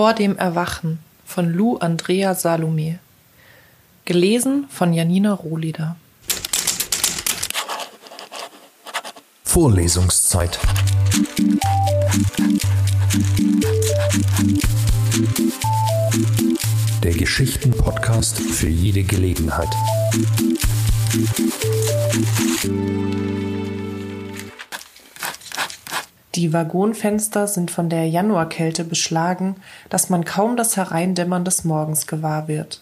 Vor dem Erwachen von Lou Andrea Salome. Gelesen von Janina Rohleder. Vorlesungszeit. Der Geschichten-Podcast für jede Gelegenheit. Die Waggonfenster sind von der Januarkälte beschlagen, dass man kaum das Hereindämmern des Morgens gewahr wird.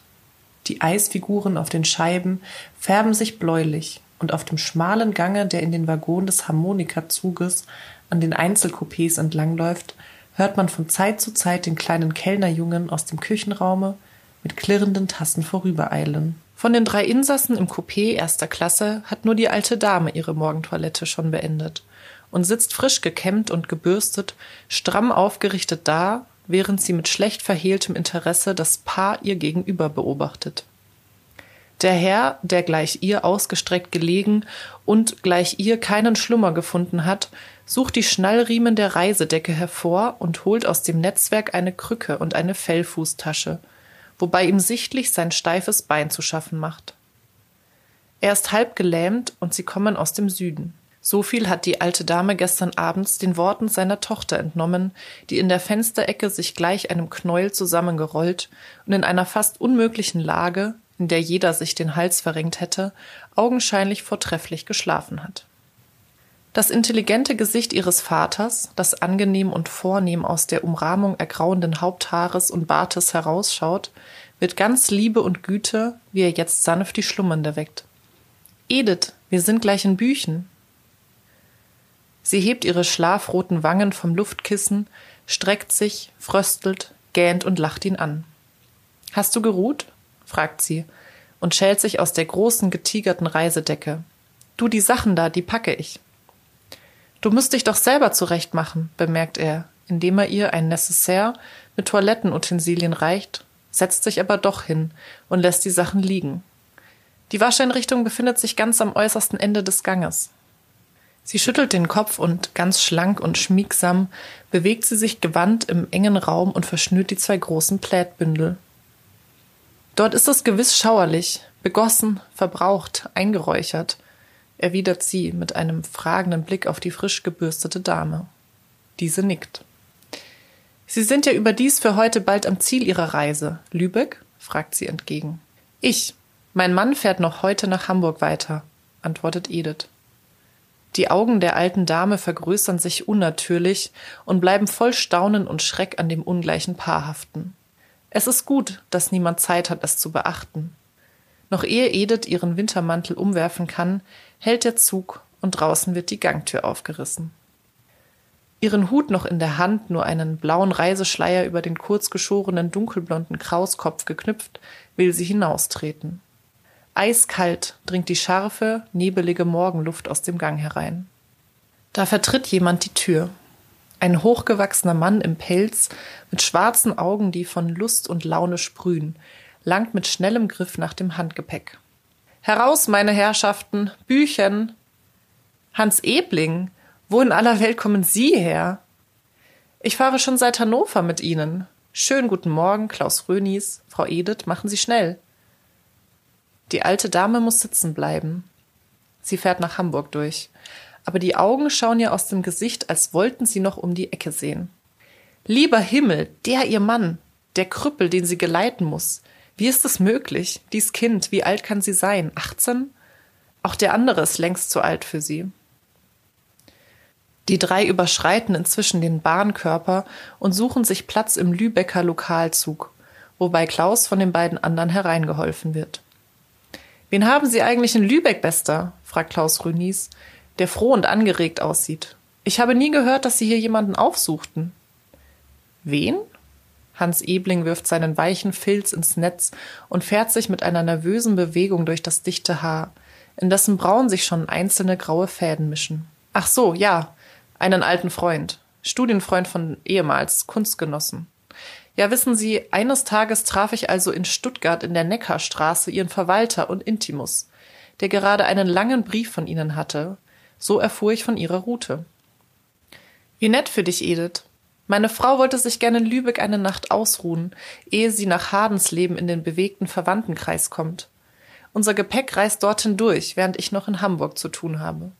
Die Eisfiguren auf den Scheiben färben sich bläulich, und auf dem schmalen Gange, der in den Waggon des Harmonikazuges an den Einzelcoupés entlangläuft, hört man von Zeit zu Zeit den kleinen Kellnerjungen aus dem Küchenraume mit klirrenden Tassen vorübereilen. Von den drei Insassen im Coupé erster Klasse hat nur die alte Dame ihre Morgentoilette schon beendet und sitzt frisch gekämmt und gebürstet, stramm aufgerichtet da, während sie mit schlecht verhehltem Interesse das Paar ihr gegenüber beobachtet. Der Herr, der gleich ihr ausgestreckt gelegen und gleich ihr keinen Schlummer gefunden hat, sucht die Schnallriemen der Reisedecke hervor und holt aus dem Netzwerk eine Krücke und eine Fellfußtasche, wobei ihm sichtlich sein steifes Bein zu schaffen macht. Er ist halb gelähmt und sie kommen aus dem Süden. So viel hat die alte Dame gestern abends den Worten seiner Tochter entnommen, die in der Fensterecke sich gleich einem Knäuel zusammengerollt und in einer fast unmöglichen Lage, in der jeder sich den Hals verrenkt hätte, augenscheinlich vortrefflich geschlafen hat. Das intelligente Gesicht ihres Vaters, das angenehm und vornehm aus der Umrahmung ergrauenden Haupthaares und Bartes herausschaut, wird ganz Liebe und Güte, wie er jetzt sanft die Schlummernde weckt. Edith, wir sind gleich in Büchen, Sie hebt ihre schlafroten Wangen vom Luftkissen, streckt sich, fröstelt, gähnt und lacht ihn an. Hast du geruht? fragt sie und schält sich aus der großen getigerten Reisedecke. Du, die Sachen da, die packe ich. Du musst dich doch selber zurechtmachen, bemerkt er, indem er ihr ein Necessaire mit Toilettenutensilien reicht, setzt sich aber doch hin und lässt die Sachen liegen. Die Wascheinrichtung befindet sich ganz am äußersten Ende des Ganges. Sie schüttelt den Kopf und ganz schlank und schmiegsam bewegt sie sich gewandt im engen Raum und verschnürt die zwei großen Plätbündel. Dort ist es gewiss schauerlich, begossen, verbraucht, eingeräuchert, erwidert sie mit einem fragenden Blick auf die frisch gebürstete Dame. Diese nickt. Sie sind ja überdies für heute bald am Ziel Ihrer Reise. Lübeck? fragt sie entgegen. Ich. Mein Mann fährt noch heute nach Hamburg weiter, antwortet Edith. Die Augen der alten Dame vergrößern sich unnatürlich und bleiben voll Staunen und Schreck an dem ungleichen Paar haften. Es ist gut, dass niemand Zeit hat, es zu beachten. Noch ehe Edith ihren Wintermantel umwerfen kann, hält der Zug und draußen wird die Gangtür aufgerissen. Ihren Hut noch in der Hand, nur einen blauen Reiseschleier über den kurzgeschorenen dunkelblonden Krauskopf geknüpft, will sie hinaustreten. Eiskalt dringt die scharfe, nebelige Morgenluft aus dem Gang herein. Da vertritt jemand die Tür. Ein hochgewachsener Mann im Pelz, mit schwarzen Augen, die von Lust und Laune sprühen, langt mit schnellem Griff nach dem Handgepäck. Heraus, meine Herrschaften, Büchen! Hans Ebling, wo in aller Welt kommen Sie her? Ich fahre schon seit Hannover mit Ihnen. Schönen guten Morgen, Klaus Rönis, Frau Edith, machen Sie schnell. Die alte Dame muss sitzen bleiben. Sie fährt nach Hamburg durch. Aber die Augen schauen ihr aus dem Gesicht, als wollten sie noch um die Ecke sehen. Lieber Himmel, der ihr Mann, der Krüppel, den sie geleiten muss. Wie ist es möglich? Dies Kind, wie alt kann sie sein? 18? Auch der andere ist längst zu alt für sie. Die drei überschreiten inzwischen den Bahnkörper und suchen sich Platz im Lübecker Lokalzug, wobei Klaus von den beiden anderen hereingeholfen wird. Wen haben Sie eigentlich in Lübeck, Bester? fragt Klaus Rünis, der froh und angeregt aussieht. Ich habe nie gehört, dass Sie hier jemanden aufsuchten. Wen? Hans Ebling wirft seinen weichen Filz ins Netz und fährt sich mit einer nervösen Bewegung durch das dichte Haar, in dessen Braun sich schon einzelne graue Fäden mischen. Ach so, ja, einen alten Freund, Studienfreund von ehemals, Kunstgenossen. Ja, wissen Sie, eines Tages traf ich also in Stuttgart in der Neckarstraße Ihren Verwalter und Intimus, der gerade einen langen Brief von Ihnen hatte. So erfuhr ich von Ihrer Route. Wie nett für dich, Edith. Meine Frau wollte sich gerne in Lübeck eine Nacht ausruhen, ehe sie nach Hadensleben in den bewegten Verwandtenkreis kommt. Unser Gepäck reist dorthin durch, während ich noch in Hamburg zu tun habe.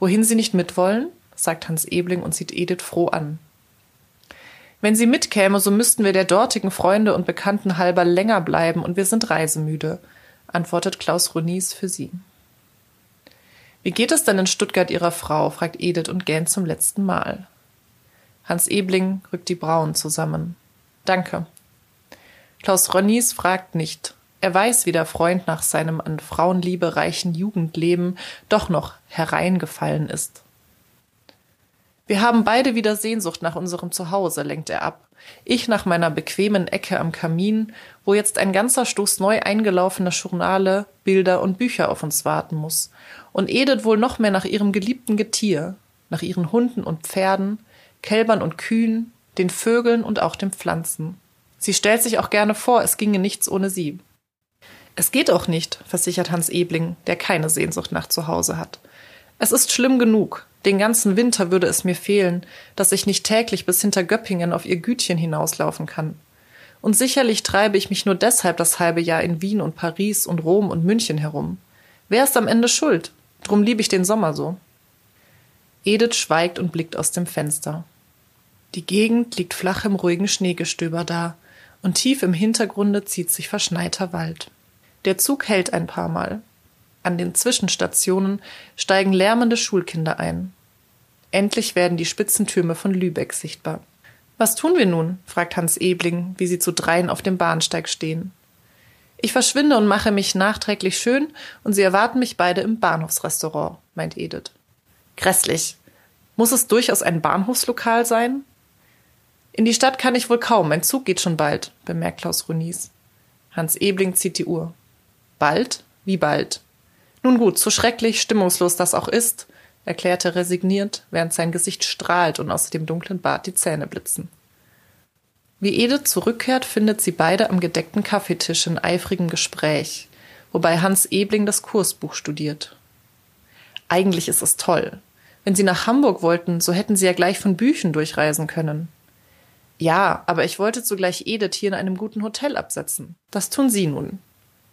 Wohin Sie nicht mitwollen? sagt Hans Ebling und sieht Edith froh an. Wenn sie mitkäme, so müssten wir der dortigen Freunde und Bekannten halber länger bleiben und wir sind reisemüde, antwortet Klaus Ronis für sie. Wie geht es denn in Stuttgart Ihrer Frau? fragt Edith und gähnt zum letzten Mal. Hans Ebling rückt die Brauen zusammen. Danke. Klaus Ronnies fragt nicht. Er weiß, wie der Freund nach seinem an Frauenliebe reichen Jugendleben doch noch hereingefallen ist. Wir haben beide wieder Sehnsucht nach unserem Zuhause, lenkt er ab. Ich nach meiner bequemen Ecke am Kamin, wo jetzt ein ganzer Stoß neu eingelaufener Journale, Bilder und Bücher auf uns warten muss. Und Edith wohl noch mehr nach ihrem geliebten Getier, nach ihren Hunden und Pferden, Kälbern und Kühen, den Vögeln und auch den Pflanzen. Sie stellt sich auch gerne vor, es ginge nichts ohne sie. Es geht auch nicht, versichert Hans Ebling, der keine Sehnsucht nach Zuhause hat. Es ist schlimm genug. Den ganzen Winter würde es mir fehlen, dass ich nicht täglich bis hinter Göppingen auf ihr Gütchen hinauslaufen kann. Und sicherlich treibe ich mich nur deshalb das halbe Jahr in Wien und Paris und Rom und München herum. Wer ist am Ende schuld? Drum liebe ich den Sommer so. Edith schweigt und blickt aus dem Fenster. Die Gegend liegt flach im ruhigen Schneegestöber da, und tief im Hintergrunde zieht sich verschneiter Wald. Der Zug hält ein paar Mal. An den Zwischenstationen steigen lärmende Schulkinder ein. Endlich werden die Spitzentürme von Lübeck sichtbar. Was tun wir nun? fragt Hans Ebling, wie sie zu dreien auf dem Bahnsteig stehen. Ich verschwinde und mache mich nachträglich schön, und sie erwarten mich beide im Bahnhofsrestaurant, meint Edith. Grässlich. Muss es durchaus ein Bahnhofslokal sein? In die Stadt kann ich wohl kaum, mein Zug geht schon bald, bemerkt Klaus Runis. Hans Ebling zieht die Uhr. Bald? Wie bald? Nun gut, so schrecklich, stimmungslos das auch ist, erklärte er resigniert, während sein Gesicht strahlt und aus dem dunklen Bart die Zähne blitzen. Wie Edith zurückkehrt, findet sie beide am gedeckten Kaffeetisch in eifrigem Gespräch, wobei Hans Ebling das Kursbuch studiert. Eigentlich ist es toll. Wenn sie nach Hamburg wollten, so hätten sie ja gleich von Büchen durchreisen können. Ja, aber ich wollte zugleich Edith hier in einem guten Hotel absetzen. Das tun Sie nun.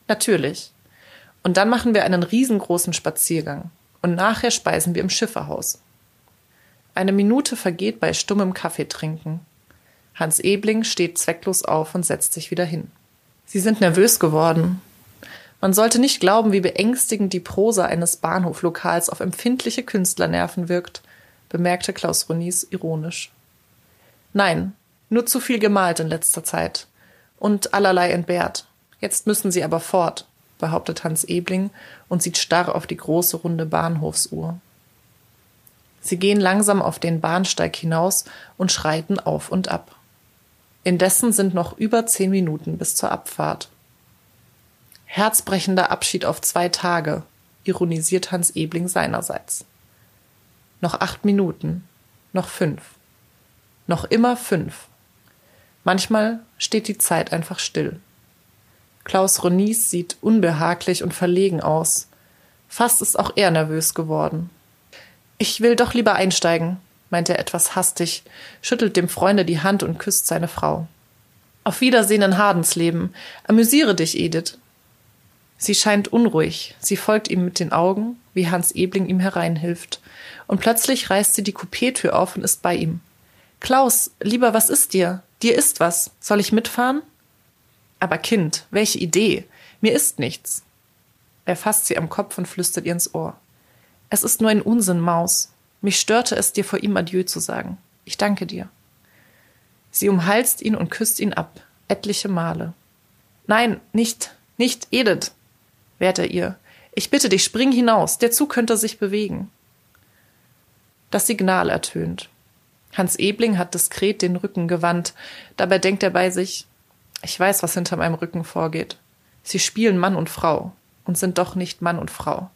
Natürlich. Und dann machen wir einen riesengroßen Spaziergang. Und nachher speisen wir im Schifferhaus. Eine Minute vergeht bei stummem Kaffeetrinken. Hans Ebling steht zwecklos auf und setzt sich wieder hin. Sie sind nervös geworden. Man sollte nicht glauben, wie beängstigend die Prosa eines Bahnhoflokals auf empfindliche Künstlernerven wirkt, bemerkte Klaus Ronis ironisch. Nein, nur zu viel gemalt in letzter Zeit. Und allerlei entbehrt. Jetzt müssen sie aber fort, behauptet Hans Ebling und sieht starr auf die große runde Bahnhofsuhr. Sie gehen langsam auf den Bahnsteig hinaus und schreiten auf und ab. Indessen sind noch über zehn Minuten bis zur Abfahrt. Herzbrechender Abschied auf zwei Tage, ironisiert Hans Ebling seinerseits. Noch acht Minuten, noch fünf, noch immer fünf. Manchmal steht die Zeit einfach still. Klaus Ronis sieht unbehaglich und verlegen aus. Fast ist auch er nervös geworden. Ich will doch lieber einsteigen, meint er etwas hastig, schüttelt dem Freunde die Hand und küsst seine Frau. Auf Wiedersehen in Hadensleben. Amüsiere dich, Edith. Sie scheint unruhig. Sie folgt ihm mit den Augen, wie Hans Ebling ihm hereinhilft. Und plötzlich reißt sie die Coupé-Tür auf und ist bei ihm. Klaus, lieber, was ist dir? Dir ist was. Soll ich mitfahren? Aber Kind, welche Idee? Mir ist nichts. Er fasst sie am Kopf und flüstert ihr ins Ohr. Es ist nur ein Unsinn, Maus. Mich störte es, dir vor ihm Adieu zu sagen. Ich danke dir. Sie umhalst ihn und küsst ihn ab, etliche Male. Nein, nicht, nicht, Edith, wehrt er ihr. Ich bitte dich, spring hinaus, der Zug könnte sich bewegen. Das Signal ertönt. Hans Ebling hat diskret den Rücken gewandt. Dabei denkt er bei sich, ich weiß, was hinter meinem Rücken vorgeht. Sie spielen Mann und Frau und sind doch nicht Mann und Frau.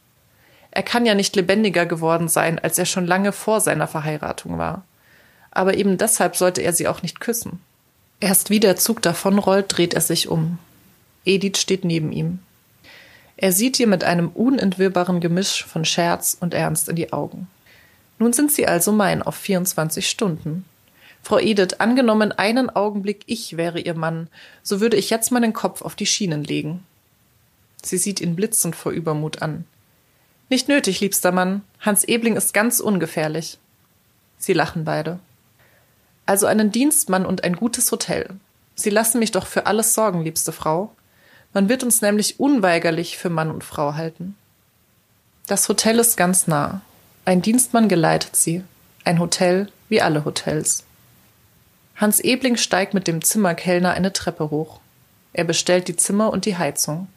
Er kann ja nicht lebendiger geworden sein, als er schon lange vor seiner Verheiratung war. Aber eben deshalb sollte er sie auch nicht küssen. Erst wie der Zug davonrollt, dreht er sich um. Edith steht neben ihm. Er sieht ihr mit einem unentwirrbaren Gemisch von Scherz und Ernst in die Augen. Nun sind sie also mein auf 24 Stunden. Frau Edith, angenommen einen Augenblick ich wäre Ihr Mann, so würde ich jetzt meinen Kopf auf die Schienen legen. Sie sieht ihn blitzend vor Übermut an. Nicht nötig, liebster Mann. Hans Ebling ist ganz ungefährlich. Sie lachen beide. Also einen Dienstmann und ein gutes Hotel. Sie lassen mich doch für alles sorgen, liebste Frau. Man wird uns nämlich unweigerlich für Mann und Frau halten. Das Hotel ist ganz nah. Ein Dienstmann geleitet sie. Ein Hotel wie alle Hotels. Hans Ebling steigt mit dem Zimmerkellner eine Treppe hoch. Er bestellt die Zimmer und die Heizung.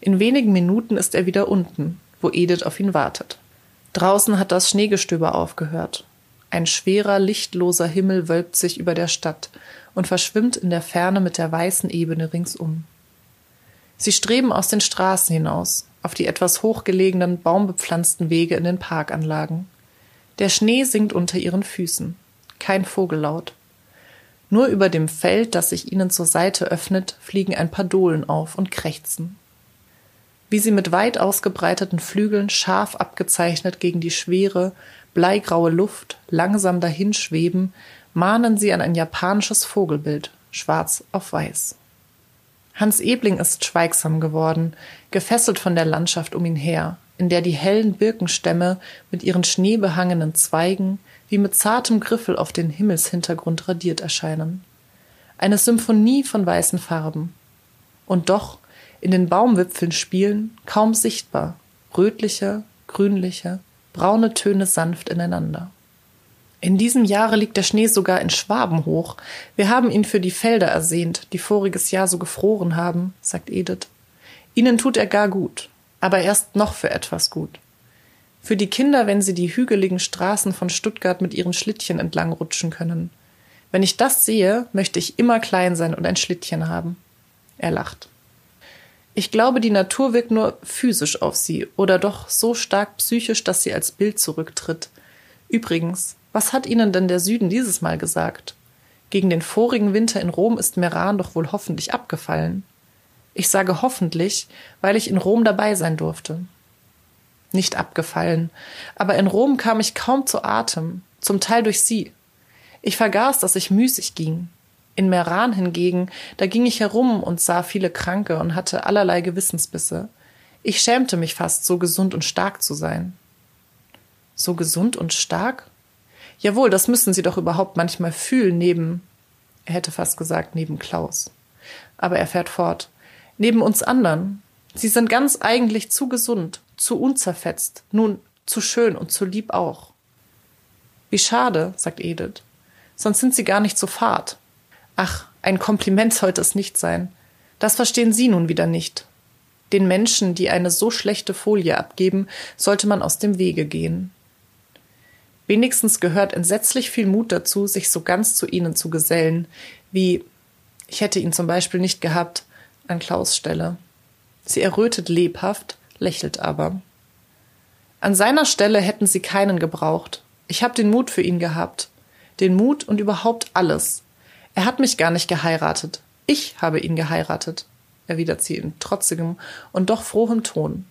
In wenigen Minuten ist er wieder unten, wo Edith auf ihn wartet. Draußen hat das Schneegestöber aufgehört. Ein schwerer, lichtloser Himmel wölbt sich über der Stadt und verschwimmt in der Ferne mit der weißen Ebene ringsum. Sie streben aus den Straßen hinaus, auf die etwas hochgelegenen, baumbepflanzten Wege in den Parkanlagen. Der Schnee sinkt unter ihren Füßen. Kein Vogellaut. Nur über dem Feld, das sich ihnen zur Seite öffnet, fliegen ein paar Dohlen auf und krächzen. Wie sie mit weit ausgebreiteten Flügeln scharf abgezeichnet gegen die schwere, bleigraue Luft langsam dahinschweben, mahnen sie an ein japanisches Vogelbild, schwarz auf weiß. Hans Ebling ist schweigsam geworden, gefesselt von der Landschaft um ihn her, in der die hellen Birkenstämme mit ihren schneebehangenen Zweigen wie mit zartem Griffel auf den Himmelshintergrund radiert erscheinen. Eine Symphonie von weißen Farben. Und doch in den Baumwipfeln spielen, kaum sichtbar, rötliche, grünliche, braune Töne sanft ineinander. In diesem Jahre liegt der Schnee sogar in Schwaben hoch. Wir haben ihn für die Felder ersehnt, die voriges Jahr so gefroren haben, sagt Edith. Ihnen tut er gar gut, aber erst noch für etwas gut. Für die Kinder, wenn sie die hügeligen Straßen von Stuttgart mit ihren Schlittchen entlang rutschen können. Wenn ich das sehe, möchte ich immer klein sein und ein Schlittchen haben. Er lacht. Ich glaube, die Natur wirkt nur physisch auf sie oder doch so stark psychisch, dass sie als Bild zurücktritt. Übrigens, was hat Ihnen denn der Süden dieses Mal gesagt? Gegen den vorigen Winter in Rom ist Meran doch wohl hoffentlich abgefallen. Ich sage hoffentlich, weil ich in Rom dabei sein durfte nicht abgefallen, aber in Rom kam ich kaum zu Atem, zum Teil durch sie. Ich vergaß, dass ich müßig ging. In Meran hingegen, da ging ich herum und sah viele Kranke und hatte allerlei Gewissensbisse. Ich schämte mich fast, so gesund und stark zu sein. So gesund und stark? Jawohl, das müssen Sie doch überhaupt manchmal fühlen, neben, er hätte fast gesagt, neben Klaus. Aber er fährt fort. Neben uns anderen. Sie sind ganz eigentlich zu gesund, zu unzerfetzt, nun zu schön und zu lieb auch. Wie schade, sagt Edith. Sonst sind sie gar nicht so fad. Ach, ein Kompliment sollte es nicht sein. Das verstehen Sie nun wieder nicht. Den Menschen, die eine so schlechte Folie abgeben, sollte man aus dem Wege gehen. Wenigstens gehört entsetzlich viel Mut dazu, sich so ganz zu ihnen zu gesellen, wie ich hätte ihn zum Beispiel nicht gehabt an Klaus Stelle. Sie errötet lebhaft, lächelt aber. An seiner Stelle hätten sie keinen gebraucht. Ich habe den Mut für ihn gehabt. Den Mut und überhaupt alles. Er hat mich gar nicht geheiratet. Ich habe ihn geheiratet, erwidert sie in trotzigem und doch frohem Ton.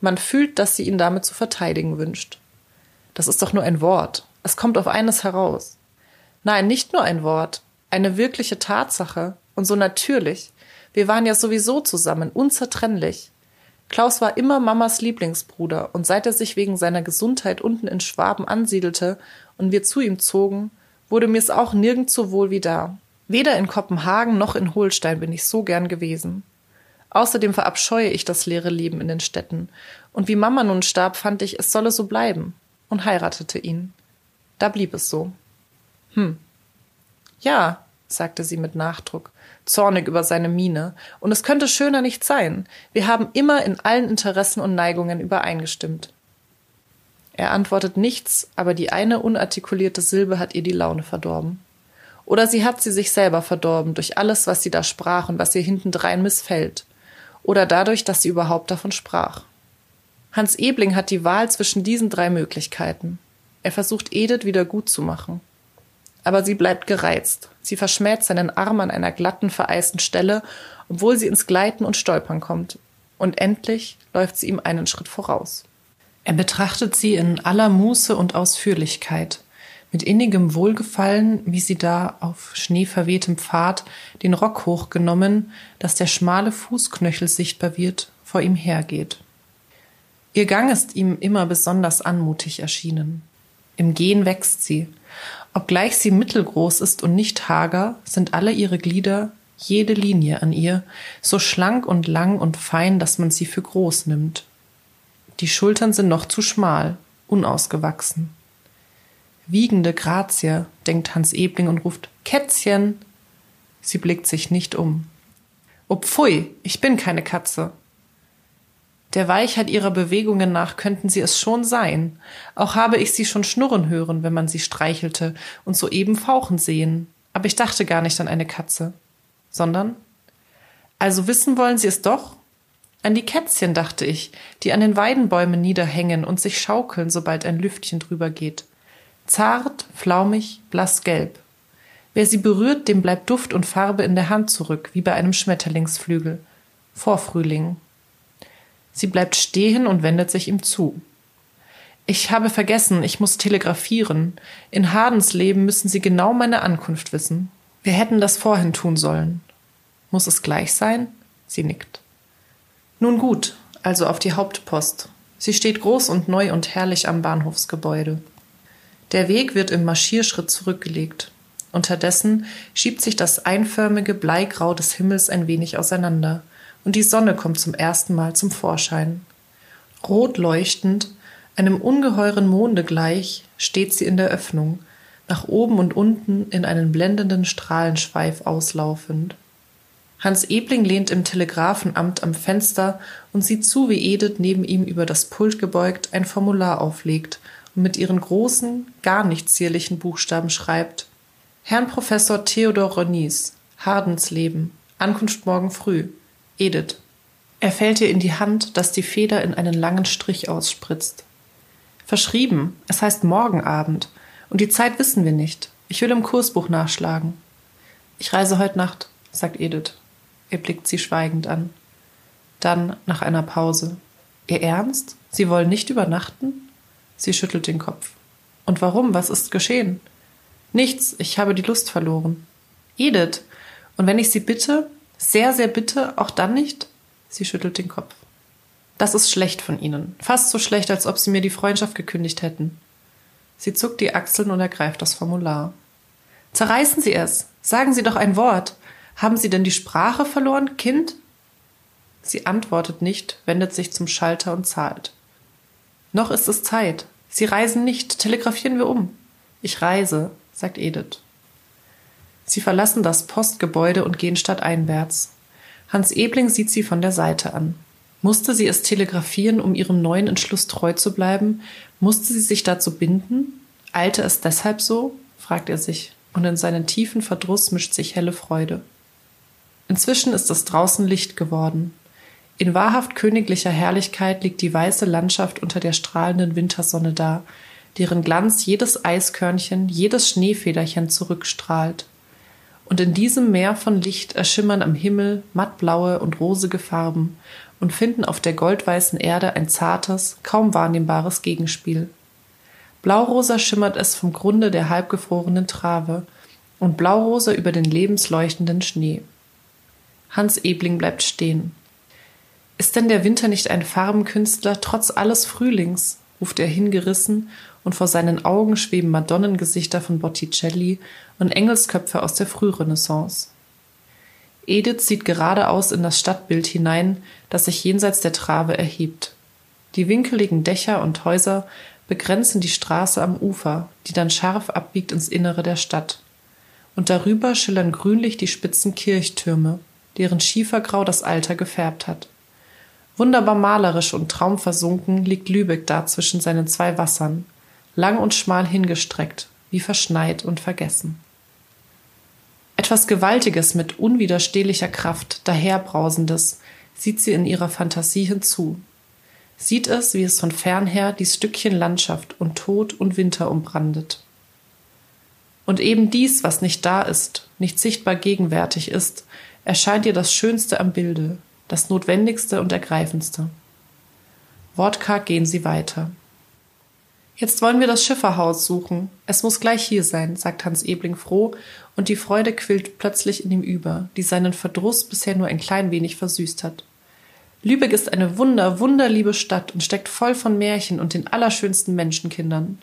Man fühlt, dass sie ihn damit zu verteidigen wünscht. Das ist doch nur ein Wort. Es kommt auf eines heraus. Nein, nicht nur ein Wort, eine wirkliche Tatsache und so natürlich. Wir waren ja sowieso zusammen, unzertrennlich. Klaus war immer Mamas Lieblingsbruder, und seit er sich wegen seiner Gesundheit unten in Schwaben ansiedelte und wir zu ihm zogen, wurde mir's auch nirgends so wohl wie da. Weder in Kopenhagen noch in Holstein bin ich so gern gewesen. Außerdem verabscheue ich das leere Leben in den Städten, und wie Mama nun starb, fand ich, es solle so bleiben, und heiratete ihn. Da blieb es so. Hm. Ja, sagte sie mit Nachdruck, zornig über seine Miene, und es könnte schöner nicht sein. Wir haben immer in allen Interessen und Neigungen übereingestimmt. Er antwortet nichts, aber die eine unartikulierte Silbe hat ihr die Laune verdorben. Oder sie hat sie sich selber verdorben durch alles, was sie da sprach und was ihr hintendrein missfällt. Oder dadurch, dass sie überhaupt davon sprach. Hans Ebling hat die Wahl zwischen diesen drei Möglichkeiten. Er versucht Edith wieder gut zu machen aber sie bleibt gereizt. Sie verschmäht seinen Arm an einer glatten, vereisten Stelle, obwohl sie ins Gleiten und Stolpern kommt. Und endlich läuft sie ihm einen Schritt voraus. Er betrachtet sie in aller Muße und Ausführlichkeit, Mit innigem Wohlgefallen, wie sie da auf schneeverwehtem Pfad den Rock hochgenommen, dass der schmale Fußknöchel sichtbar wird, vor ihm hergeht. Ihr Gang ist ihm immer besonders anmutig erschienen. Im Gehen wächst sie. Obgleich sie mittelgroß ist und nicht hager, sind alle ihre Glieder, jede Linie an ihr, so schlank und lang und fein, dass man sie für groß nimmt. Die Schultern sind noch zu schmal, unausgewachsen. Wiegende Grazie, denkt Hans Ebling und ruft Kätzchen. Sie blickt sich nicht um. Oh pfui, ich bin keine Katze. Der Weichheit ihrer Bewegungen nach könnten sie es schon sein. Auch habe ich sie schon schnurren hören, wenn man sie streichelte und soeben fauchen sehen. Aber ich dachte gar nicht an eine Katze. Sondern? Also wissen wollen sie es doch? An die Kätzchen dachte ich, die an den Weidenbäumen niederhängen und sich schaukeln, sobald ein Lüftchen drüber geht. Zart, flaumig, blassgelb. Wer sie berührt, dem bleibt Duft und Farbe in der Hand zurück, wie bei einem Schmetterlingsflügel. Vorfrühling. Sie bleibt stehen und wendet sich ihm zu. Ich habe vergessen, ich muss telegrafieren. In Hardens Leben müssen Sie genau meine Ankunft wissen. Wir hätten das vorhin tun sollen. Muss es gleich sein? Sie nickt. Nun gut, also auf die Hauptpost. Sie steht groß und neu und herrlich am Bahnhofsgebäude. Der Weg wird im Marschierschritt zurückgelegt. Unterdessen schiebt sich das einförmige Bleigrau des Himmels ein wenig auseinander und die Sonne kommt zum ersten Mal zum Vorschein. Rot leuchtend, einem ungeheuren Monde gleich, steht sie in der Öffnung, nach oben und unten in einen blendenden Strahlenschweif auslaufend. Hans Ebling lehnt im Telegrafenamt am Fenster und sieht zu, wie Edith neben ihm über das Pult gebeugt ein Formular auflegt und mit ihren großen, gar nicht zierlichen Buchstaben schreibt. Herrn Professor Theodor Ronis, Hardensleben, Ankunft morgen früh. Edith. Er fällt ihr in die Hand, dass die Feder in einen langen Strich ausspritzt. Verschrieben, es heißt morgen Abend, und die Zeit wissen wir nicht. Ich will im Kursbuch nachschlagen. Ich reise heute Nacht, sagt Edith. Er blickt sie schweigend an. Dann, nach einer Pause. Ihr Ernst? Sie wollen nicht übernachten? Sie schüttelt den Kopf. Und warum? Was ist geschehen? Nichts, ich habe die Lust verloren. Edith, und wenn ich Sie bitte, sehr, sehr bitte, auch dann nicht? Sie schüttelt den Kopf. Das ist schlecht von Ihnen. Fast so schlecht, als ob Sie mir die Freundschaft gekündigt hätten. Sie zuckt die Achseln und ergreift das Formular. Zerreißen Sie es. Sagen Sie doch ein Wort. Haben Sie denn die Sprache verloren, Kind? Sie antwortet nicht, wendet sich zum Schalter und zahlt. Noch ist es Zeit. Sie reisen nicht, telegrafieren wir um. Ich reise, sagt Edith. Sie verlassen das Postgebäude und gehen stadteinwärts. Hans Ebling sieht sie von der Seite an. Musste sie es telegrafieren, um ihrem neuen Entschluss treu zu bleiben? Musste sie sich dazu binden? Eilte es deshalb so? fragt er sich, und in seinen tiefen Verdruss mischt sich helle Freude. Inzwischen ist es draußen Licht geworden. In wahrhaft königlicher Herrlichkeit liegt die weiße Landschaft unter der strahlenden Wintersonne da, deren Glanz jedes Eiskörnchen, jedes Schneefederchen zurückstrahlt. Und in diesem Meer von Licht erschimmern am Himmel mattblaue und rosige Farben und finden auf der goldweißen Erde ein zartes, kaum wahrnehmbares Gegenspiel. Blaurosa schimmert es vom Grunde der halbgefrorenen Trave und blaurosa über den lebensleuchtenden Schnee. Hans Ebling bleibt stehen. Ist denn der Winter nicht ein Farbenkünstler trotz alles Frühlings? ruft er hingerissen, und vor seinen Augen schweben Madonnengesichter von Botticelli und Engelsköpfe aus der Frührenaissance. Edith sieht geradeaus in das Stadtbild hinein, das sich jenseits der Trave erhebt. Die winkeligen Dächer und Häuser begrenzen die Straße am Ufer, die dann scharf abbiegt ins Innere der Stadt. Und darüber schillern grünlich die spitzen Kirchtürme, deren Schiefergrau das Alter gefärbt hat. Wunderbar malerisch und traumversunken liegt Lübeck da zwischen seinen zwei Wassern, lang und schmal hingestreckt, wie verschneit und vergessen. Etwas Gewaltiges mit unwiderstehlicher Kraft, daherbrausendes, sieht sie in ihrer Fantasie hinzu. Sieht es, wie es von fernher dies Stückchen Landschaft und Tod und Winter umbrandet. Und eben dies, was nicht da ist, nicht sichtbar gegenwärtig ist, erscheint ihr das Schönste am Bilde, das Notwendigste und Ergreifendste. Wortkarg gehen sie weiter. Jetzt wollen wir das Schifferhaus suchen. Es muss gleich hier sein, sagt Hans Ebling froh, und die Freude quillt plötzlich in ihm über, die seinen Verdruss bisher nur ein klein wenig versüßt hat. Lübeck ist eine wunder, wunderliebe Stadt und steckt voll von Märchen und den allerschönsten Menschenkindern.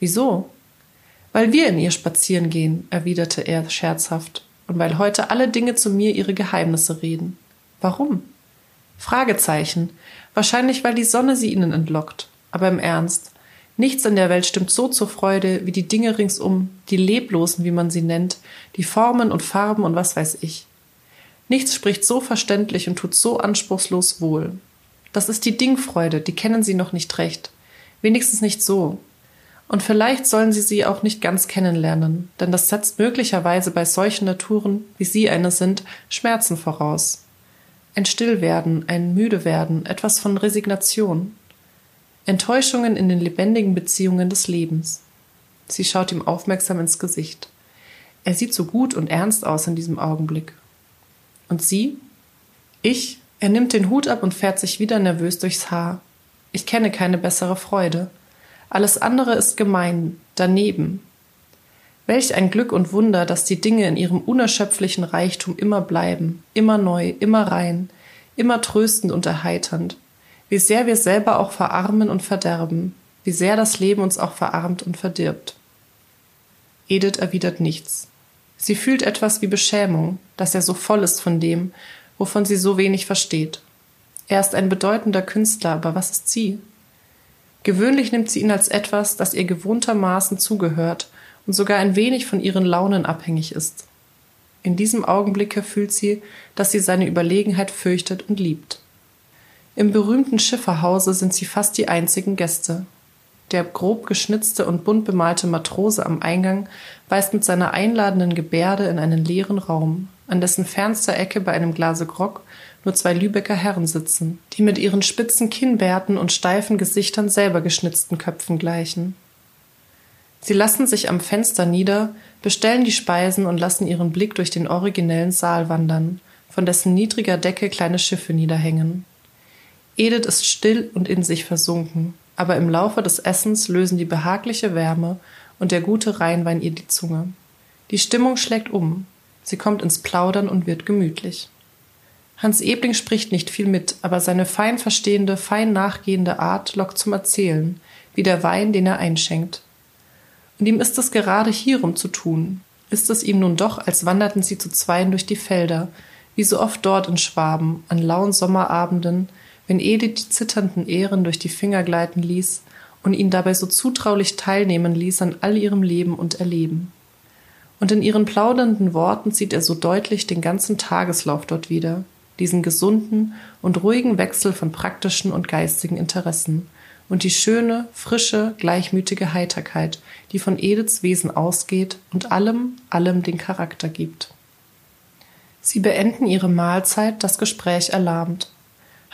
Wieso? Weil wir in ihr spazieren gehen, erwiderte er scherzhaft, und weil heute alle Dinge zu mir ihre Geheimnisse reden. Warum? Fragezeichen. Wahrscheinlich, weil die Sonne sie ihnen entlockt. Aber im Ernst. Nichts in der Welt stimmt so zur Freude wie die Dinge ringsum, die Leblosen, wie man sie nennt, die Formen und Farben und was weiß ich. Nichts spricht so verständlich und tut so anspruchslos wohl. Das ist die Dingfreude, die kennen Sie noch nicht recht. Wenigstens nicht so. Und vielleicht sollen Sie sie auch nicht ganz kennenlernen, denn das setzt möglicherweise bei solchen Naturen, wie Sie eine sind, Schmerzen voraus. Ein Stillwerden, ein Müdewerden, etwas von Resignation. Enttäuschungen in den lebendigen Beziehungen des Lebens. Sie schaut ihm aufmerksam ins Gesicht. Er sieht so gut und ernst aus in diesem Augenblick. Und sie? Ich? Er nimmt den Hut ab und fährt sich wieder nervös durchs Haar. Ich kenne keine bessere Freude. Alles andere ist gemein, daneben. Welch ein Glück und Wunder, dass die Dinge in ihrem unerschöpflichen Reichtum immer bleiben, immer neu, immer rein, immer tröstend und erheiternd. Wie sehr wir selber auch verarmen und verderben, wie sehr das Leben uns auch verarmt und verdirbt. Edith erwidert nichts. Sie fühlt etwas wie Beschämung, dass er so voll ist von dem, wovon sie so wenig versteht. Er ist ein bedeutender Künstler, aber was ist sie? Gewöhnlich nimmt sie ihn als etwas, das ihr gewohntermaßen zugehört und sogar ein wenig von ihren Launen abhängig ist. In diesem Augenblicke fühlt sie, dass sie seine Überlegenheit fürchtet und liebt. Im berühmten Schifferhause sind sie fast die einzigen Gäste. Der grob geschnitzte und bunt bemalte Matrose am Eingang weist mit seiner einladenden Gebärde in einen leeren Raum, an dessen fernster Ecke bei einem Glase Grog nur zwei Lübecker Herren sitzen, die mit ihren spitzen Kinnbärten und steifen Gesichtern selber geschnitzten Köpfen gleichen. Sie lassen sich am Fenster nieder, bestellen die Speisen und lassen ihren Blick durch den originellen Saal wandern, von dessen niedriger Decke kleine Schiffe niederhängen. Edith ist still und in sich versunken, aber im Laufe des Essens lösen die behagliche Wärme und der gute Rheinwein ihr die Zunge. Die Stimmung schlägt um, sie kommt ins Plaudern und wird gemütlich. Hans Ebling spricht nicht viel mit, aber seine fein verstehende, fein nachgehende Art lockt zum Erzählen, wie der Wein, den er einschenkt. Und ihm ist es gerade hierum zu tun, ist es ihm nun doch, als wanderten sie zu zweien durch die Felder, wie so oft dort in Schwaben, an lauen Sommerabenden, wenn Edith die zitternden Ähren durch die Finger gleiten ließ und ihn dabei so zutraulich teilnehmen ließ an all ihrem Leben und Erleben. Und in ihren plaudernden Worten sieht er so deutlich den ganzen Tageslauf dort wieder, diesen gesunden und ruhigen Wechsel von praktischen und geistigen Interessen und die schöne, frische, gleichmütige Heiterkeit, die von Ediths Wesen ausgeht und allem, allem den Charakter gibt. Sie beenden ihre Mahlzeit, das Gespräch erlahmt.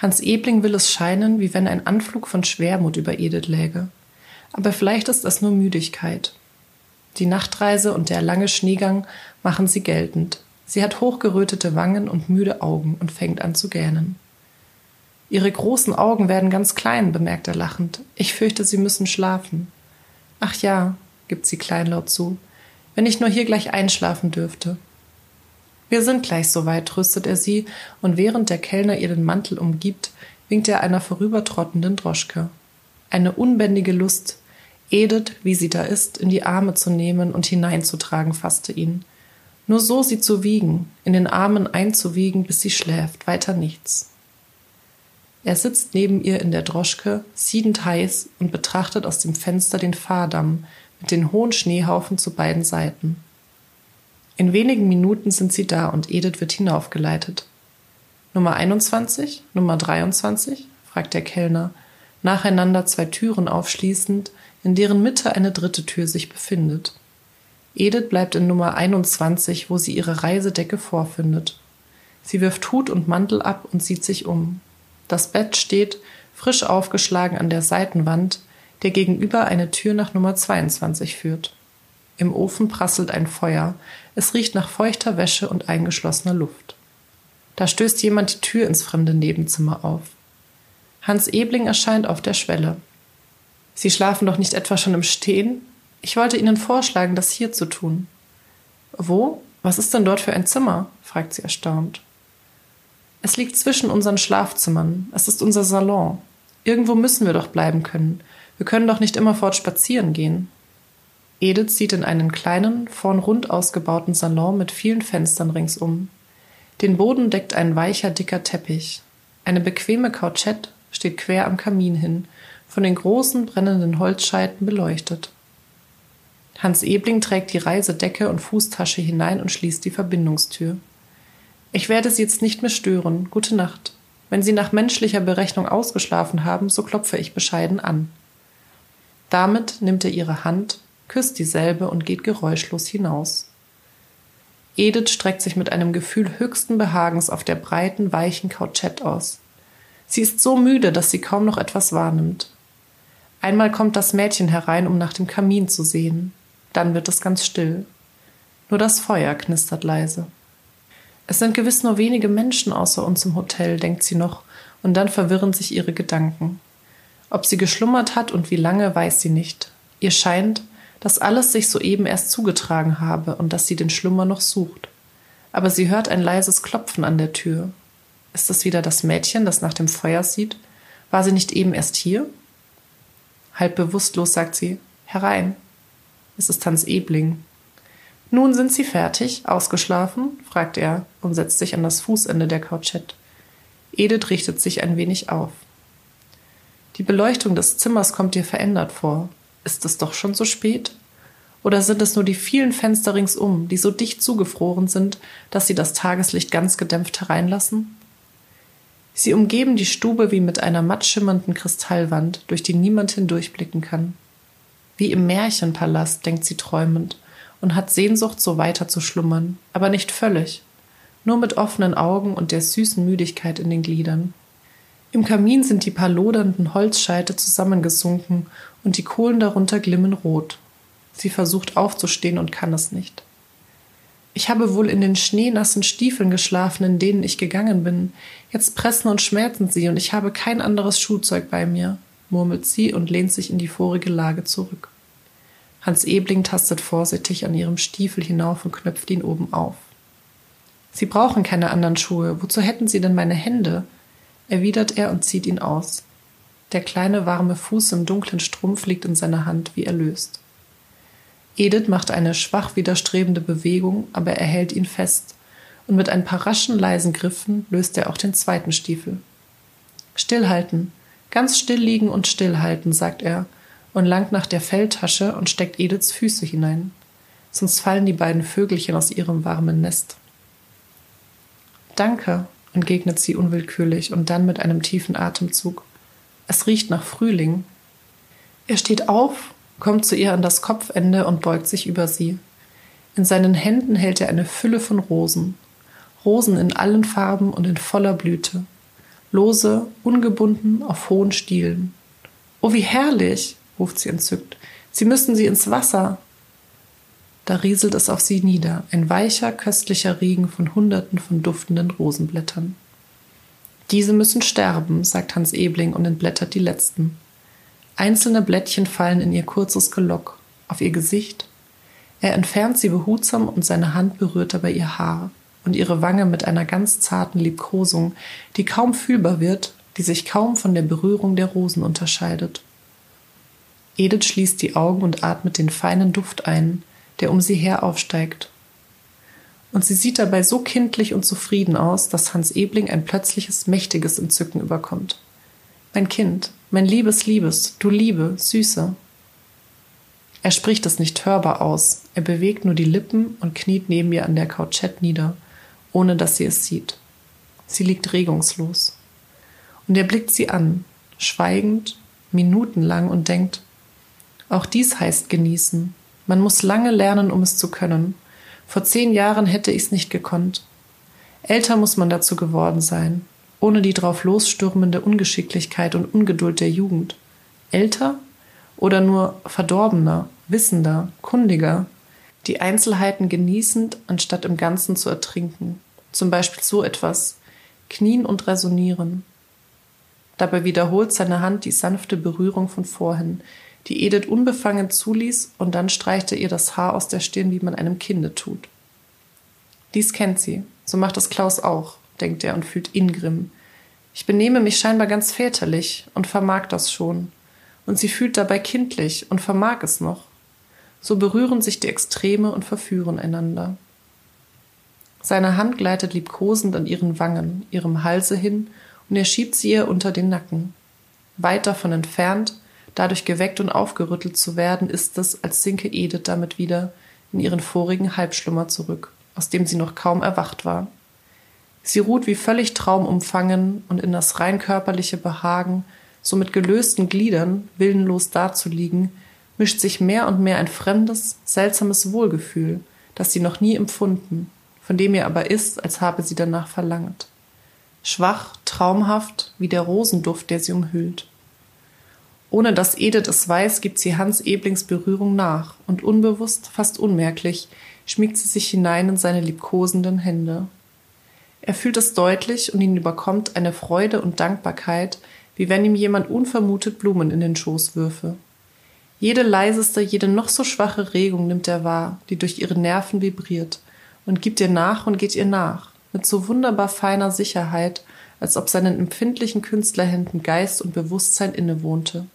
Hans Ebling will es scheinen, wie wenn ein Anflug von Schwermut über Edith läge. Aber vielleicht ist es nur Müdigkeit. Die Nachtreise und der lange Schneegang machen sie geltend. Sie hat hochgerötete Wangen und müde Augen und fängt an zu gähnen. Ihre großen Augen werden ganz klein, bemerkt er lachend. Ich fürchte, Sie müssen schlafen. Ach ja, gibt sie kleinlaut zu, wenn ich nur hier gleich einschlafen dürfte. Wir sind gleich soweit, tröstet er sie, und während der Kellner ihr den Mantel umgibt, winkt er einer vorübertrottenden Droschke. Eine unbändige Lust, Edith, wie sie da ist, in die Arme zu nehmen und hineinzutragen, fasste ihn. Nur so sie zu wiegen, in den Armen einzuwiegen, bis sie schläft, weiter nichts. Er sitzt neben ihr in der Droschke, siedend heiß und betrachtet aus dem Fenster den Fahrdamm mit den hohen Schneehaufen zu beiden Seiten. In wenigen Minuten sind sie da und Edith wird hinaufgeleitet. Nummer 21, Nummer 23? fragt der Kellner, nacheinander zwei Türen aufschließend, in deren Mitte eine dritte Tür sich befindet. Edith bleibt in Nummer 21, wo sie ihre Reisedecke vorfindet. Sie wirft Hut und Mantel ab und sieht sich um. Das Bett steht, frisch aufgeschlagen an der Seitenwand, der gegenüber eine Tür nach Nummer 22 führt. Im Ofen prasselt ein Feuer. Es riecht nach feuchter Wäsche und eingeschlossener Luft. Da stößt jemand die Tür ins fremde Nebenzimmer auf. Hans Ebling erscheint auf der Schwelle. Sie schlafen doch nicht etwa schon im Stehen? Ich wollte Ihnen vorschlagen, das hier zu tun. Wo? Was ist denn dort für ein Zimmer? fragt sie erstaunt. Es liegt zwischen unseren Schlafzimmern. Es ist unser Salon. Irgendwo müssen wir doch bleiben können. Wir können doch nicht immerfort spazieren gehen. Edith sieht in einen kleinen, vorn rund ausgebauten Salon mit vielen Fenstern ringsum. Den Boden deckt ein weicher, dicker Teppich. Eine bequeme Couchette steht quer am Kamin hin, von den großen, brennenden Holzscheiten beleuchtet. Hans Ebling trägt die Reisedecke und Fußtasche hinein und schließt die Verbindungstür. Ich werde Sie jetzt nicht mehr stören. Gute Nacht. Wenn Sie nach menschlicher Berechnung ausgeschlafen haben, so klopfe ich bescheiden an. Damit nimmt er ihre Hand, küsst dieselbe und geht geräuschlos hinaus. Edith streckt sich mit einem Gefühl höchsten Behagens auf der breiten, weichen Couchette aus. Sie ist so müde, dass sie kaum noch etwas wahrnimmt. Einmal kommt das Mädchen herein, um nach dem Kamin zu sehen. Dann wird es ganz still. Nur das Feuer knistert leise. Es sind gewiss nur wenige Menschen außer uns im Hotel, denkt sie noch, und dann verwirren sich ihre Gedanken. Ob sie geschlummert hat und wie lange, weiß sie nicht. Ihr scheint, dass alles sich soeben erst zugetragen habe und dass sie den Schlummer noch sucht. Aber sie hört ein leises Klopfen an der Tür. Ist es wieder das Mädchen, das nach dem Feuer sieht? War sie nicht eben erst hier? Halb bewusstlos sagt sie Herein. Es ist Hans Ebling. Nun sind Sie fertig, ausgeschlafen? fragt er und setzt sich an das Fußende der Couchette. Edith richtet sich ein wenig auf. Die Beleuchtung des Zimmers kommt dir verändert vor. Ist es doch schon so spät? Oder sind es nur die vielen Fenster ringsum, die so dicht zugefroren sind, dass sie das Tageslicht ganz gedämpft hereinlassen? Sie umgeben die Stube wie mit einer matt schimmernden Kristallwand, durch die niemand hindurchblicken kann. Wie im Märchenpalast, denkt sie träumend, und hat Sehnsucht, so weiter zu schlummern, aber nicht völlig, nur mit offenen Augen und der süßen Müdigkeit in den Gliedern. Im Kamin sind die paar lodernden Holzscheite zusammengesunken und die Kohlen darunter glimmen rot. Sie versucht aufzustehen und kann es nicht. Ich habe wohl in den schneenassen Stiefeln geschlafen, in denen ich gegangen bin. Jetzt pressen und schmerzen sie, und ich habe kein anderes Schuhzeug bei mir murmelt sie und lehnt sich in die vorige Lage zurück. Hans Ebling tastet vorsichtig an ihrem Stiefel hinauf und knöpft ihn oben auf. Sie brauchen keine anderen Schuhe. Wozu hätten Sie denn meine Hände? Erwidert er und zieht ihn aus. Der kleine warme Fuß im dunklen Strumpf liegt in seiner Hand wie erlöst. Edith macht eine schwach widerstrebende Bewegung, aber er hält ihn fest, und mit ein paar raschen, leisen Griffen löst er auch den zweiten Stiefel. Stillhalten, Ganz still liegen und stillhalten, sagt er und langt nach der Felltasche und steckt Ediths Füße hinein. Sonst fallen die beiden Vögelchen aus ihrem warmen Nest. Danke, entgegnet sie unwillkürlich und dann mit einem tiefen Atemzug. Es riecht nach Frühling. Er steht auf, kommt zu ihr an das Kopfende und beugt sich über sie. In seinen Händen hält er eine Fülle von Rosen. Rosen in allen Farben und in voller Blüte lose, ungebunden auf hohen Stielen. Oh, wie herrlich, ruft sie entzückt. Sie müssen sie ins Wasser. Da rieselt es auf sie nieder, ein weicher, köstlicher Regen von Hunderten von duftenden Rosenblättern. Diese müssen sterben, sagt Hans Ebling und entblättert die letzten. Einzelne Blättchen fallen in ihr kurzes Gelock, auf ihr Gesicht. Er entfernt sie behutsam und seine Hand berührt dabei ihr Haar und ihre Wange mit einer ganz zarten Liebkosung, die kaum fühlbar wird, die sich kaum von der Berührung der Rosen unterscheidet. Edith schließt die Augen und atmet den feinen Duft ein, der um sie her aufsteigt. Und sie sieht dabei so kindlich und zufrieden aus, dass Hans Ebling ein plötzliches, mächtiges Entzücken überkommt. Mein Kind, mein liebes, liebes, du Liebe, Süße. Er spricht es nicht hörbar aus, er bewegt nur die Lippen und kniet neben ihr an der Couchette nieder ohne dass sie es sieht. Sie liegt regungslos. Und er blickt sie an, schweigend, minutenlang und denkt, auch dies heißt genießen. Man muss lange lernen, um es zu können. Vor zehn Jahren hätte ich's nicht gekonnt. Älter muss man dazu geworden sein, ohne die drauf losstürmende Ungeschicklichkeit und Ungeduld der Jugend. Älter oder nur verdorbener, wissender, kundiger, die Einzelheiten genießend, anstatt im Ganzen zu ertrinken. Zum Beispiel so etwas. Knien und resonieren. Dabei wiederholt seine Hand die sanfte Berührung von vorhin, die Edith unbefangen zuließ, und dann streichte ihr das Haar aus der Stirn, wie man einem Kinde tut. Dies kennt sie, so macht es Klaus auch, denkt er und fühlt Ingrimm. Ich benehme mich scheinbar ganz väterlich und vermag das schon. Und sie fühlt dabei kindlich und vermag es noch. So berühren sich die Extreme und verführen einander. Seine Hand gleitet liebkosend an ihren Wangen, ihrem Halse hin, und er schiebt sie ihr unter den Nacken. Weit davon entfernt, dadurch geweckt und aufgerüttelt zu werden, ist es, als sinke Edith damit wieder in ihren vorigen Halbschlummer zurück, aus dem sie noch kaum erwacht war. Sie ruht wie völlig traumumfangen und in das rein körperliche Behagen, so mit gelösten Gliedern willenlos dazuliegen, mischt sich mehr und mehr ein fremdes, seltsames Wohlgefühl, das sie noch nie empfunden, von dem ihr aber ist, als habe sie danach verlangt. Schwach, traumhaft, wie der Rosenduft, der sie umhüllt. Ohne dass Edith es weiß, gibt sie Hans Eblings Berührung nach und unbewusst, fast unmerklich, schmiegt sie sich hinein in seine liebkosenden Hände. Er fühlt es deutlich und ihn überkommt eine Freude und Dankbarkeit, wie wenn ihm jemand unvermutet Blumen in den Schoß würfe. Jede leiseste, jede noch so schwache Regung nimmt er wahr, die durch ihre Nerven vibriert, und gibt ihr nach und geht ihr nach, mit so wunderbar feiner Sicherheit, als ob seinen empfindlichen Künstlerhänden Geist und Bewusstsein innewohnte.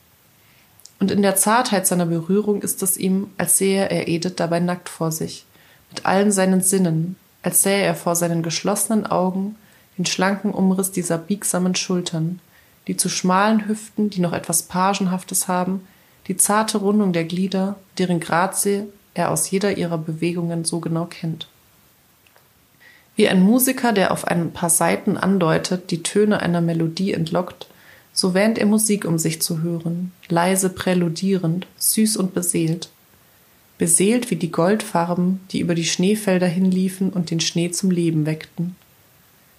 Und in der Zartheit seiner Berührung ist es ihm, als sähe er Edith dabei nackt vor sich, mit allen seinen Sinnen, als sähe er vor seinen geschlossenen Augen den schlanken Umriss dieser biegsamen Schultern, die zu schmalen Hüften, die noch etwas Pagenhaftes haben, die zarte Rundung der Glieder, deren Grazie er aus jeder ihrer Bewegungen so genau kennt. Wie ein Musiker, der auf ein paar Seiten andeutet, die Töne einer Melodie entlockt, so wähnt er Musik um sich zu hören, leise präludierend, süß und beseelt, beseelt wie die Goldfarben, die über die Schneefelder hinliefen und den Schnee zum Leben weckten.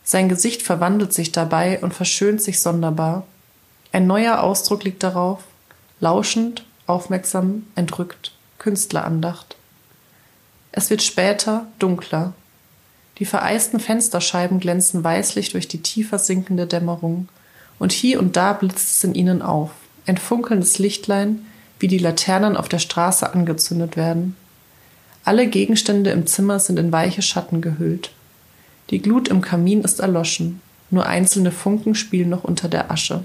Sein Gesicht verwandelt sich dabei und verschönt sich sonderbar. Ein neuer Ausdruck liegt darauf, lauschend, aufmerksam, entrückt, Künstlerandacht. Es wird später dunkler. Die vereisten Fensterscheiben glänzen weißlich durch die tiefer sinkende Dämmerung, und hier und da blitzt es in ihnen auf, ein funkelndes Lichtlein, wie die Laternen auf der Straße angezündet werden. Alle Gegenstände im Zimmer sind in weiche Schatten gehüllt. Die Glut im Kamin ist erloschen, nur einzelne Funken spielen noch unter der Asche.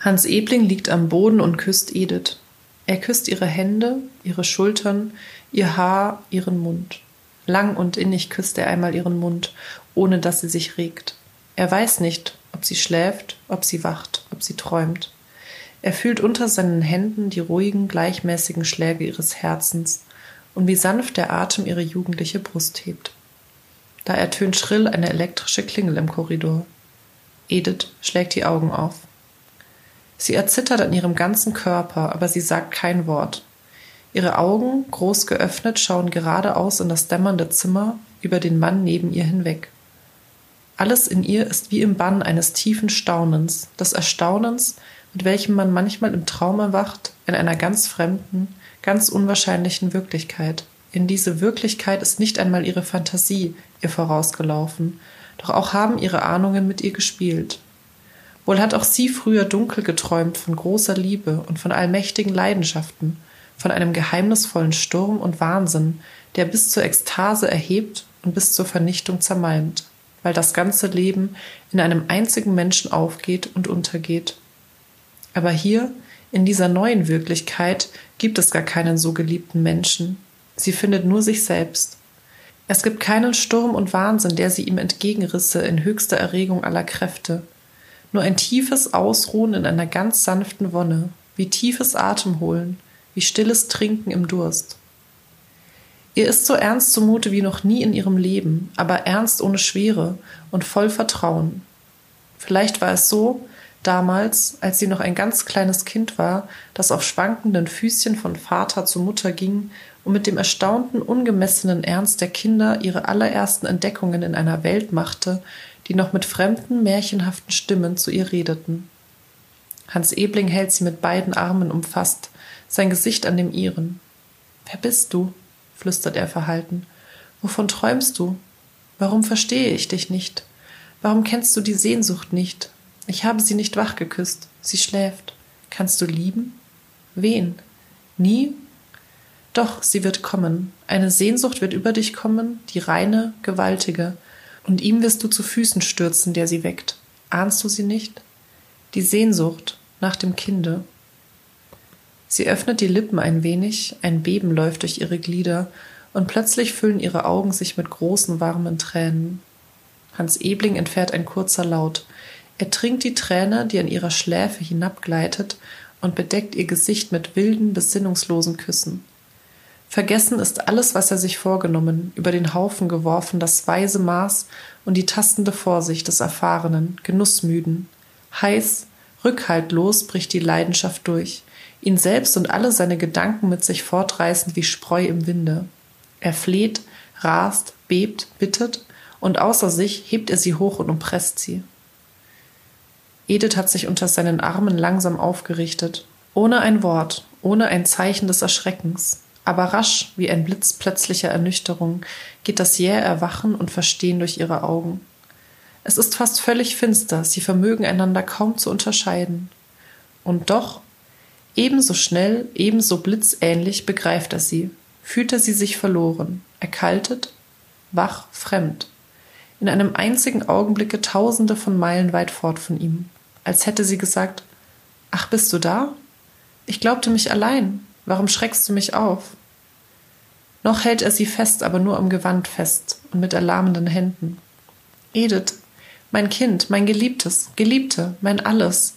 Hans Ebling liegt am Boden und küsst Edith. Er küsst ihre Hände, ihre Schultern, ihr Haar, ihren Mund. Lang und innig küsst er einmal ihren Mund, ohne dass sie sich regt. Er weiß nicht, ob sie schläft, ob sie wacht, ob sie träumt. Er fühlt unter seinen Händen die ruhigen, gleichmäßigen Schläge ihres Herzens und wie sanft der Atem ihre jugendliche Brust hebt. Da ertönt schrill eine elektrische Klingel im Korridor. Edith schlägt die Augen auf. Sie erzittert an ihrem ganzen Körper, aber sie sagt kein Wort. Ihre Augen, groß geöffnet, schauen geradeaus in das dämmernde Zimmer über den Mann neben ihr hinweg. Alles in ihr ist wie im Bann eines tiefen Staunens, des Erstaunens, mit welchem man manchmal im Traum erwacht, in einer ganz fremden, ganz unwahrscheinlichen Wirklichkeit. In diese Wirklichkeit ist nicht einmal ihre Fantasie ihr vorausgelaufen, doch auch haben ihre Ahnungen mit ihr gespielt. Wohl hat auch sie früher dunkel geträumt von großer Liebe und von allmächtigen Leidenschaften, von einem geheimnisvollen Sturm und Wahnsinn, der bis zur Ekstase erhebt und bis zur Vernichtung zermalmt, weil das ganze Leben in einem einzigen Menschen aufgeht und untergeht aber hier, in dieser neuen Wirklichkeit, gibt es gar keinen so geliebten Menschen. Sie findet nur sich selbst. Es gibt keinen Sturm und Wahnsinn, der sie ihm entgegenrisse in höchster Erregung aller Kräfte. Nur ein tiefes Ausruhen in einer ganz sanften Wonne, wie tiefes Atemholen, wie stilles Trinken im Durst. Ihr ist so ernst zumute wie noch nie in ihrem Leben, aber ernst ohne Schwere und voll Vertrauen. Vielleicht war es so, damals, als sie noch ein ganz kleines Kind war, das auf schwankenden Füßchen von Vater zu Mutter ging und mit dem erstaunten, ungemessenen Ernst der Kinder ihre allerersten Entdeckungen in einer Welt machte, die noch mit fremden, märchenhaften Stimmen zu ihr redeten. Hans Ebling hält sie mit beiden Armen umfasst, sein Gesicht an dem ihren. Wer bist du? Flüstert er verhalten. Wovon träumst du? Warum verstehe ich dich nicht? Warum kennst du die Sehnsucht nicht? Ich habe sie nicht wach geküsst. Sie schläft. Kannst du lieben? Wen? Nie? Doch, sie wird kommen. Eine Sehnsucht wird über dich kommen, die reine, gewaltige. Und ihm wirst du zu Füßen stürzen, der sie weckt. Ahnst du sie nicht? Die Sehnsucht nach dem Kinde. Sie öffnet die Lippen ein wenig, ein Beben läuft durch ihre Glieder, und plötzlich füllen ihre Augen sich mit großen, warmen Tränen. Hans Ebling entfährt ein kurzer Laut. Er trinkt die Träne, die an ihrer Schläfe hinabgleitet, und bedeckt ihr Gesicht mit wilden, besinnungslosen Küssen. Vergessen ist alles, was er sich vorgenommen, über den Haufen geworfen, das weise Maß und die tastende Vorsicht des Erfahrenen, Genussmüden. Heiß, rückhaltlos bricht die Leidenschaft durch, ihn selbst und alle seine Gedanken mit sich fortreißend wie Spreu im Winde. Er fleht, rast, bebt, bittet, und außer sich hebt er sie hoch und umpresst sie. Edith hat sich unter seinen Armen langsam aufgerichtet, ohne ein Wort, ohne ein Zeichen des Erschreckens, aber rasch, wie ein Blitz plötzlicher Ernüchterung, geht das jähe Erwachen und Verstehen durch ihre Augen. Es ist fast völlig finster, sie vermögen einander kaum zu unterscheiden. Und doch, ebenso schnell, ebenso blitzähnlich begreift er sie, fühlt er sie sich verloren, erkaltet, wach, fremd, in einem einzigen Augenblicke tausende von Meilen weit fort von ihm, als hätte sie gesagt, Ach, bist du da? Ich glaubte mich allein, Warum schreckst du mich auf? Noch hält er sie fest, aber nur am Gewand fest und mit erlahmenden Händen. Edith, mein Kind, mein Geliebtes, Geliebte, mein Alles.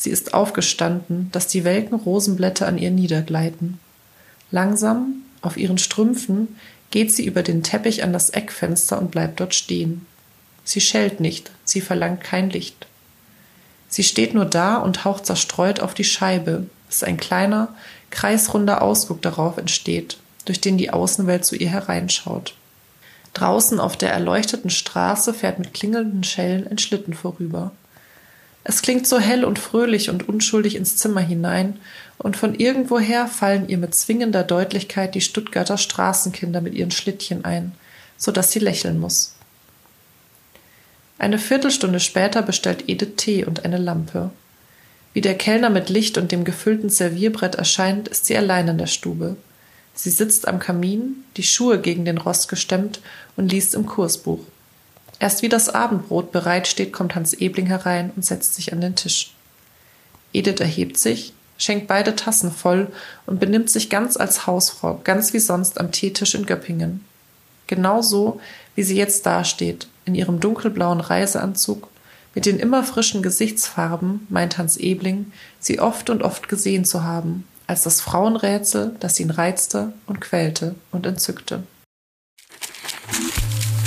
Sie ist aufgestanden, dass die welken Rosenblätter an ihr niedergleiten. Langsam, auf ihren Strümpfen, geht sie über den Teppich an das Eckfenster und bleibt dort stehen. Sie schellt nicht, sie verlangt kein Licht. Sie steht nur da und haucht zerstreut auf die Scheibe, bis ein kleiner, kreisrunder Ausguck darauf entsteht, durch den die Außenwelt zu ihr hereinschaut. Draußen auf der erleuchteten Straße fährt mit klingelnden Schellen ein Schlitten vorüber. Es klingt so hell und fröhlich und unschuldig ins Zimmer hinein, und von irgendwoher fallen ihr mit zwingender Deutlichkeit die Stuttgarter Straßenkinder mit ihren Schlittchen ein, so dass sie lächeln muss. Eine Viertelstunde später bestellt Edith Tee und eine Lampe. Wie der Kellner mit Licht und dem gefüllten Servierbrett erscheint, ist sie allein in der Stube. Sie sitzt am Kamin, die Schuhe gegen den Rost gestemmt und liest im Kursbuch. Erst wie das Abendbrot bereit steht, kommt Hans Ebling herein und setzt sich an den Tisch. Edith erhebt sich, schenkt beide Tassen voll und benimmt sich ganz als Hausfrau, ganz wie sonst am Teetisch in Göppingen. Genau so, wie sie jetzt dasteht, in ihrem dunkelblauen Reiseanzug mit den immer frischen Gesichtsfarben meint Hans Ebling, sie oft und oft gesehen zu haben, als das Frauenrätsel, das ihn reizte und quälte und entzückte.